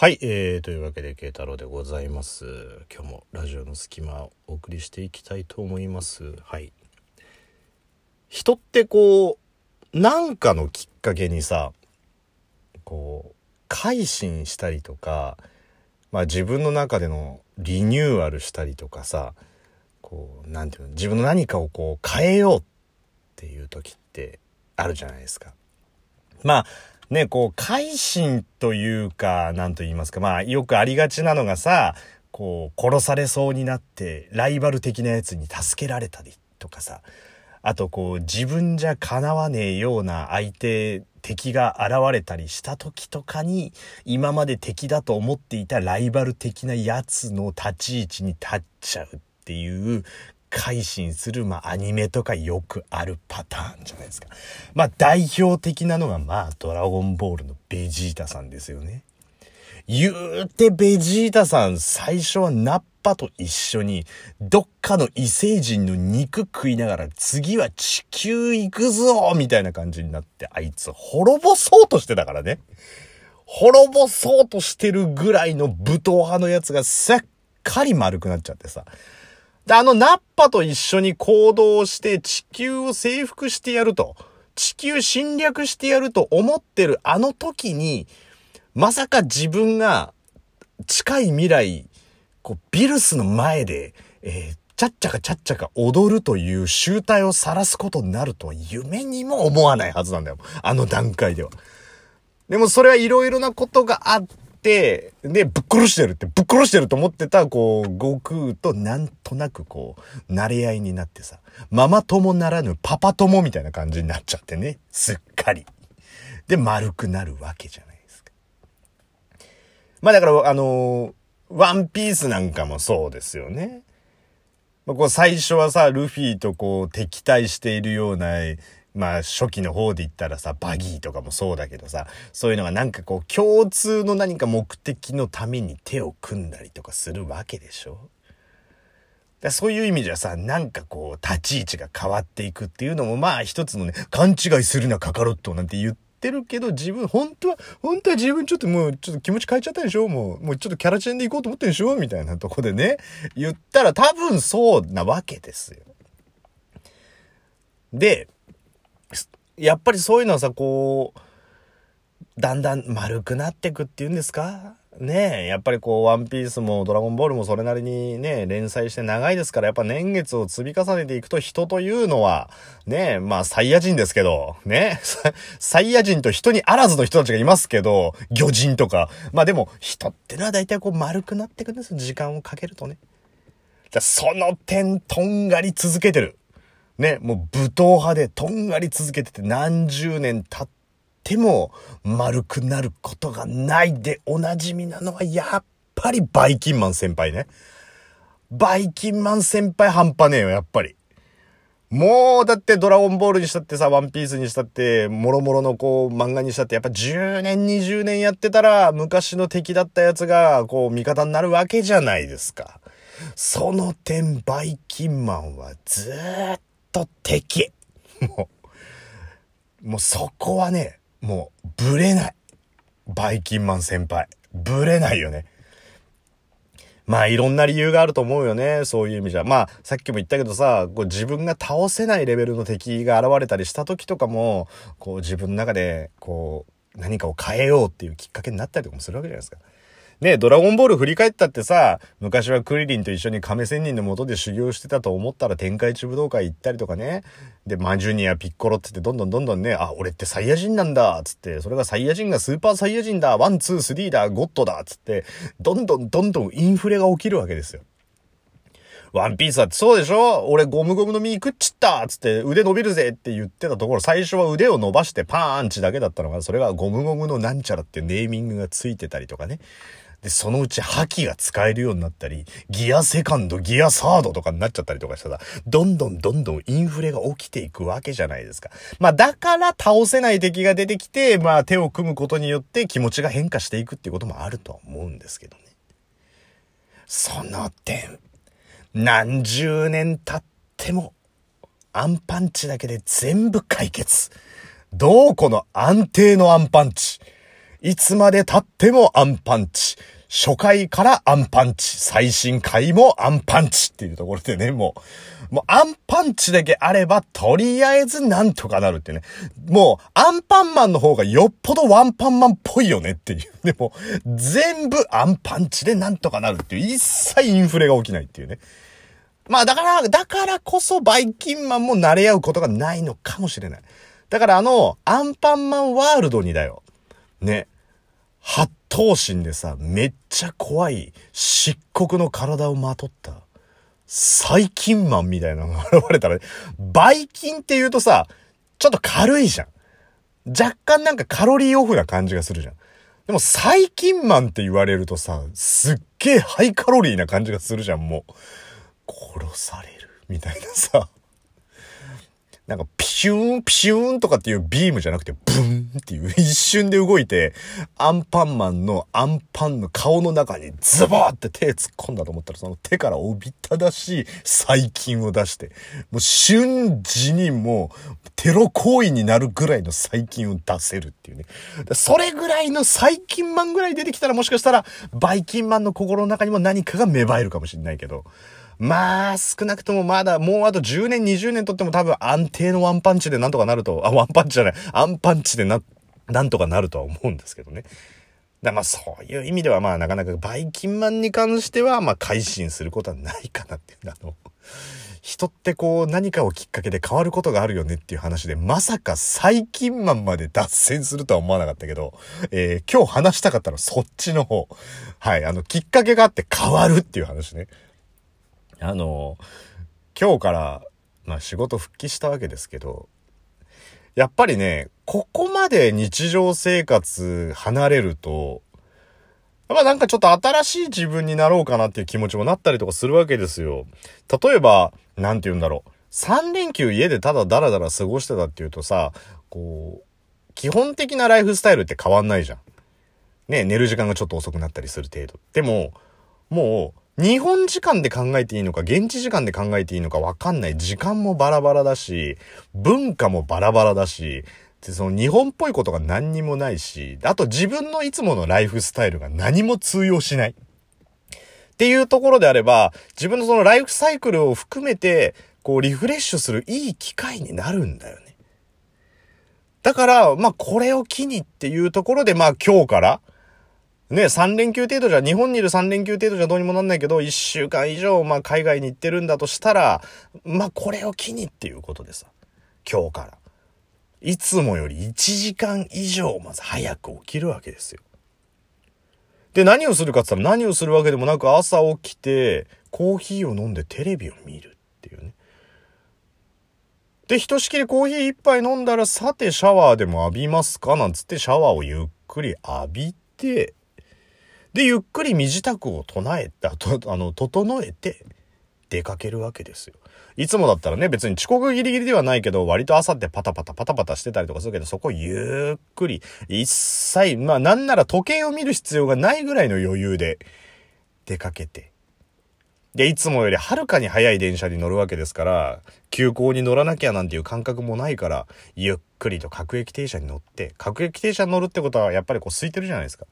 はい、えー、というわけで慶太郎でございます。今日もラジオの隙間をお送りしていきたいと思います。はい。人ってこうなんかのきっかけにさこう改心したりとかまあ自分の中でのリニューアルしたりとかさこうなんていうの自分の何かをこう変えようっていう時ってあるじゃないですか。まあね、こう、改心というか、なんと言いますか、まあ、よくありがちなのがさ、こう、殺されそうになって、ライバル的なやつに助けられたりとかさ、あとこう、自分じゃ叶わねえような相手、敵が現れたりした時とかに、今まで敵だと思っていたライバル的なやつの立ち位置に立っちゃうっていう改心する、まあ、アニメとかよくあるパターンじゃないですか。まあ、代表的なのが、まあ、ドラゴンボールのベジータさんですよね。言うてベジータさん、最初はナッパと一緒に、どっかの異星人の肉食いながら、次は地球行くぞみたいな感じになって、あいつ滅ぼそうとしてたからね。滅ぼそうとしてるぐらいの武闘派のやつがすっかり丸くなっちゃってさ。で、あのナッパと一緒に行動して地球を征服してやると、地球侵略してやると思ってるあの時に、まさか自分が近い未来、こう、ビルスの前で、えー、ちゃっちゃかちゃっちゃか踊るという集体を晒すことになるとは夢にも思わないはずなんだよ。あの段階では。でもそれはいろいろなことがあって、、で、ぶっ殺してるって、ぶっ殺してると思ってた、こう、悟空となんとなくこう、慣れ合いになってさ、ママ友ならぬパパ友みたいな感じになっちゃってね、すっかり。で、丸くなるわけじゃないですか。まあだから、あのワンピースなんかもそうですよね。まあ、こう最初はさ、ルフィとこう敵対しているようなまあ初期の方で言ったらさ、バギーとかもそうだけどさ、そういうのがなんかこう共通の何か目的のために手を組んだりとかするわけでしょ？だそういう意味じゃさ、なんかこう立ち位置が変わっていくっていうのもまあ一つのね、勘違いするなカカロットなんて言ってるけど自分、本当は、本当は自分ちょっともうちょっと気持ち変えちゃったでしょ？もう、もうちょっとキャラチェンで行こうと思ってんでしょ？みたいなとこでね、言ったら多分そうなわけですよ。で、やっぱりそういうのはさ、こう、だんだん丸くなってくっていうんですか？ねえ、やっぱりこう、ワンピースもドラゴンボールもそれなりにね、連載して長いですから、やっぱ年月を積み重ねていくと人というのは、ねえ、まあ、サイヤ人ですけど、ねえ、サイヤ人と人にあらずの人たちがいますけど、魚人とか。まあでも、人ってのは大体こう丸くなってくんですよ時間をかけるとね。その点、とんがり続けてる。ね、もう武闘派でとんがり続けてて何十年経っても丸くなることがないでおなじみなのはやっぱりバイキンマン先輩ね。バイキンマン先輩半端ねえよ、やっぱり。もう、だってドラゴンボールにしたってさ、ワンピースにしたって、もろもろのこう、漫画にしたって、やっぱ10年、20年やってたら、昔の敵だったやつが、こう、味方になるわけじゃないですか。その点、バイキンマンはずっと敵。もう、もうそこはね、もう、ぶれない。バイキンマン先輩。ぶれないよね。まあいろんな理由があると思うよね。そういう意味じゃ。まあさっきも言ったけどさ、こう自分が倒せないレベルの敵が現れたりした時とかも、こう自分の中でこう何かを変えようっていうきっかけになったりとかもするわけじゃないですか。ねドラゴンボール振り返ったってさ、昔はクリリンと一緒に亀仙人のもとで修行してたと思ったら天下一武道会行ったりとかね。で、マジュニア、ピッコロってってどんどんどんどんね、あ、俺ってサイヤ人なんだつって、それがサイヤ人がスーパーサイヤ人だワン、ツー、スリーだゴッドだつって、どんどんどんどんインフレが起きるわけですよ。ワンピースだってそうでしょ？俺ゴムゴムの実食っちったつって腕伸びるぜって言ってたところ、最初は腕を伸ばしてパーンチだけだったのが、それがゴムゴムのなんちゃらってネーミングがついてたりとかね。で、そのうち覇気が使えるようになったり、ギアセカンド、ギアサードとかになっちゃったりとかしたら、どんどんどんどんインフレが起きていくわけじゃないですか。まあだから倒せない敵が出てきて、まあ手を組むことによって気持ちが変化していくっていうこともあるとは思うんですけどね。その点、何十年経っても、アンパンチだけで全部解決。どうこの安定のアンパンチ。いつまで経ってもアンパンチ。初回からアンパンチ。最新回もアンパンチっていうところでね、もう、もうアンパンチだけあれば、とりあえずなんとかなるってね。もう、アンパンマンの方がよっぽどワンパンマンっぽいよねっていう。でも、全部アンパンチでなんとかなるっていう。一切インフレが起きないっていうね。まあだから、だからこそバイキンマンも慣れ合うことがないのかもしれない。だからあの、アンパンマンワールドにだよ。ね。八頭身でさ、めっちゃ怖い漆黒の体をまとった、細菌マンみたいなのが現れたら、バイキンって言うとさ、ちょっと軽いじゃん。若干なんかカロリーオフな感じがするじゃん。でも細菌マンって言われるとさ、すっげえハイカロリーな感じがするじゃん、もう。殺されるみたいなさ。なんかピューン、ピューンとかっていうビームじゃなくて、ブンっていう一瞬で動いて、アンパンマンのアンパンの顔の中にズボーって手突っ込んだと思ったら、その手からおびただしい細菌を出して、もう瞬時にもうテロ行為になるぐらいの細菌を出せるっていうね。それぐらいの細菌マンぐらい出てきたらもしかしたら、バイキンマンの心の中にも何かが芽生えるかもしれないけど、まあ、少なくともまだ、もうあと10年、20年とっても多分安定のワンパンチでなんとかなると、あ、ワンパンチじゃない、アンパンチでな、なんとかなるとは思うんですけどね。だまあそういう意味ではまあなかなかバイキンマンに関してはまあ改心することはないかなっていうあの、人ってこう何かをきっかけで変わることがあるよねっていう話でまさか最近マンまで脱線するとは思わなかったけど、えー、今日話したかったのはそっちの方。はい、あのきっかけがあって変わるっていう話ね。あの、今日から、まあ仕事復帰したわけですけど、やっぱりね、ここまで日常生活離れると、まあなんかちょっと新しい自分になろうかなっていう気持ちもなったりとかするわけですよ。例えば、なんて言うんだろう。3連休家でただダラダラ過ごしてたっていうとさ、こう、基本的なライフスタイルって変わんないじゃん。ね、寝る時間がちょっと遅くなったりする程度。でも、もう、日本時間で考えていいのか、現地時間で考えていいのかわかんない。時間もバラバラだし、文化もバラバラだし、で、その日本っぽいことが何にもないし、あと自分のいつものライフスタイルが何も通用しない。っていうところであれば、自分のそのライフサイクルを含めて、こうリフレッシュするいい機会になるんだよね。だから、まあこれを機にっていうところで、まあ今日から、ね、3連休程度じゃ、日本にいる3連休程度じゃどうにもなんないけど、1週間以上、まあ、海外に行ってるんだとしたら、まあ、これを機にっていうことでさ、今日から。いつもより1時間以上、まず早く起きるわけですよ。で、何をするかって言ったら何をするわけでもなく、朝起きて、コーヒーを飲んでテレビを見るっていうね。で、ひとしきりコーヒー一杯飲んだら、さてシャワーでも浴びますか？なんつってシャワーをゆっくり浴びて、で、ゆっくり身支度を唱えた、と、あの、整えて、出かけるわけですよ。いつもだったらね、別に遅刻ギリギリではないけど、割と朝ってパタパタパタパタしてたりとかするけど、そこゆっくり、一切、まあなんなら時計を見る必要がないぐらいの余裕で出かけて。で、いつもよりはるかに早い電車に乗るわけですから、急行に乗らなきゃなんていう感覚もないから、ゆっくりと各駅停車に乗って、各駅停車に乗るってことはやっぱりこう空いてるじゃないですか。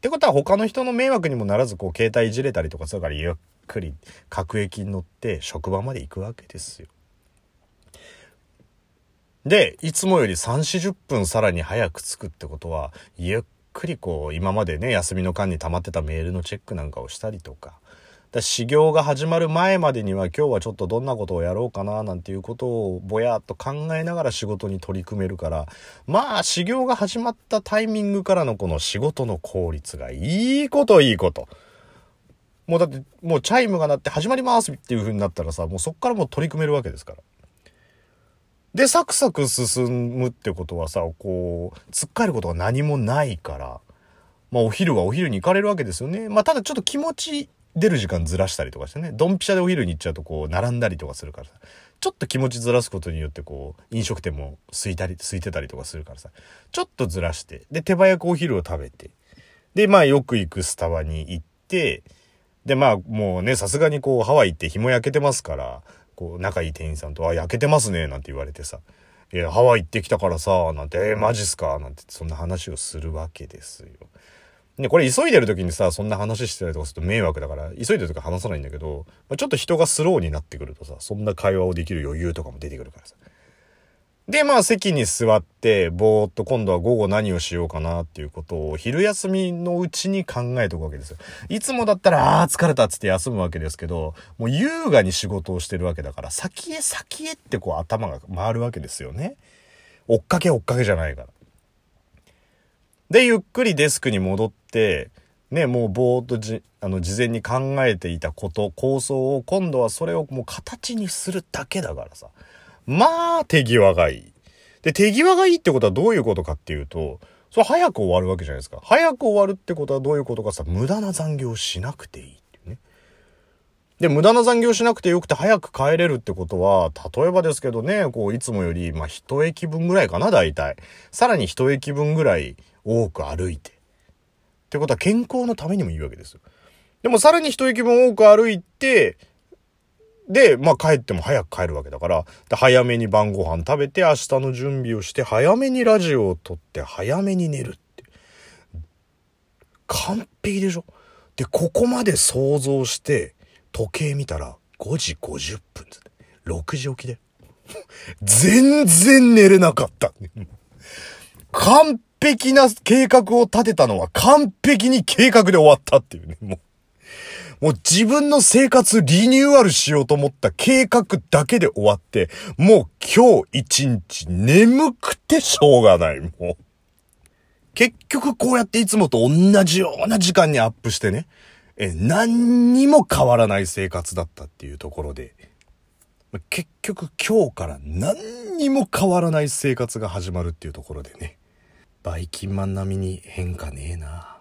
ってことは他の人の迷惑にもならず、こう、携帯いじれたりとかするから、ゆっくり各駅に乗って職場まで行くわけですよ。で、いつもより3、40分さらに早く着くってことは、ゆっくりこう、今までね、休みの間に溜まってたメールのチェックなんかをしたりとか、だ修行が始まる前までには今日はちょっとどんなことをやろうかななんていうことをぼやっと考えながら仕事に取り組めるからまあ修行が始まったタイミングからのこの仕事の効率がいいこといいこと。もうだってもうチャイムが鳴って始まりますっていう風になったらさもうそっからもう取り組めるわけですから。でサクサク進むってことはさこう突っかえることが何もないからまあお昼はお昼に行かれるわけですよね。まあただちょっと気持ち出る時間ずらしたりとかしてね、ドンピシャでお昼に行っちゃうとこう、並んだりとかするからさ、ちょっと気持ちずらすことによってこう、飲食店も空いたり、空いてたりとかするからさ、ちょっとずらして、で、手早くお昼を食べて、で、まあよく行くスタバに行って、で、まあもうね、さすがにこう、ハワイって日も焼けてますから、こう、仲いい店員さんと、あ、焼けてますね、なんて言われてさ、いや、ハワイ行ってきたからさ、なんて、えー、マジっすかなんて、そんな話をするわけですよ。で、これ急いでる時にさ、そんな話してたりとかすると迷惑だから、急いでる時話さないんだけど、まあ、ちょっと人がスローになってくるとさ、そんな会話をできる余裕とかも出てくるからさ。で、まあ席に座って、ぼーっと今度は午後何をしようかなっていうことを昼休みのうちに考えておくわけですよ。いつもだったら、ああ、疲れたっつって休むわけですけど、もう優雅に仕事をしてるわけだから、先へ先へってこう頭が回るわけですよね。追っかけ追っかけじゃないから。で、ゆっくりデスクに戻って、ね、もうぼーっとじ、あの、事前に考えていたこと、構想を、今度はそれをもう形にするだけだからさ。まあ、手際がいい。で、手際がいいってことはどういうことかっていうと、それ早く終わるわけじゃないですか。早く終わるってことはどういうことかさ、無駄な残業しなくていいっていうね。で、無駄な残業しなくてよくて早く帰れるってことは、例えばですけどね、こう、いつもより、まあ、一駅分ぐらいかな、大体。さらに一駅分ぐらい多く歩いて。ってことは健康のためにもいいわけですよ。でもさらに一駅分多く歩いて、で、まあ帰っても早く帰るわけだから、早めに晩ご飯食べて明日の準備をして、早めにラジオを撮って、早めに寝るって。完璧でしょ？で、ここまで想像して、時計見たら5時50分って6時起きで。全然寝れなかった。完璧な計画を立てたのは完璧に計画で終わったっていうね。もう。もう自分の生活リニューアルしようと思った計画だけで終わって、もう今日一日眠くてしょうがない、もう。結局こうやっていつもと同じような時間にアップしてね、え、何にも変わらない生活だったっていうところで、結局今日から何にも変わらない生活が始まるっていうところでね、バイキンマン並みに変化ねえな。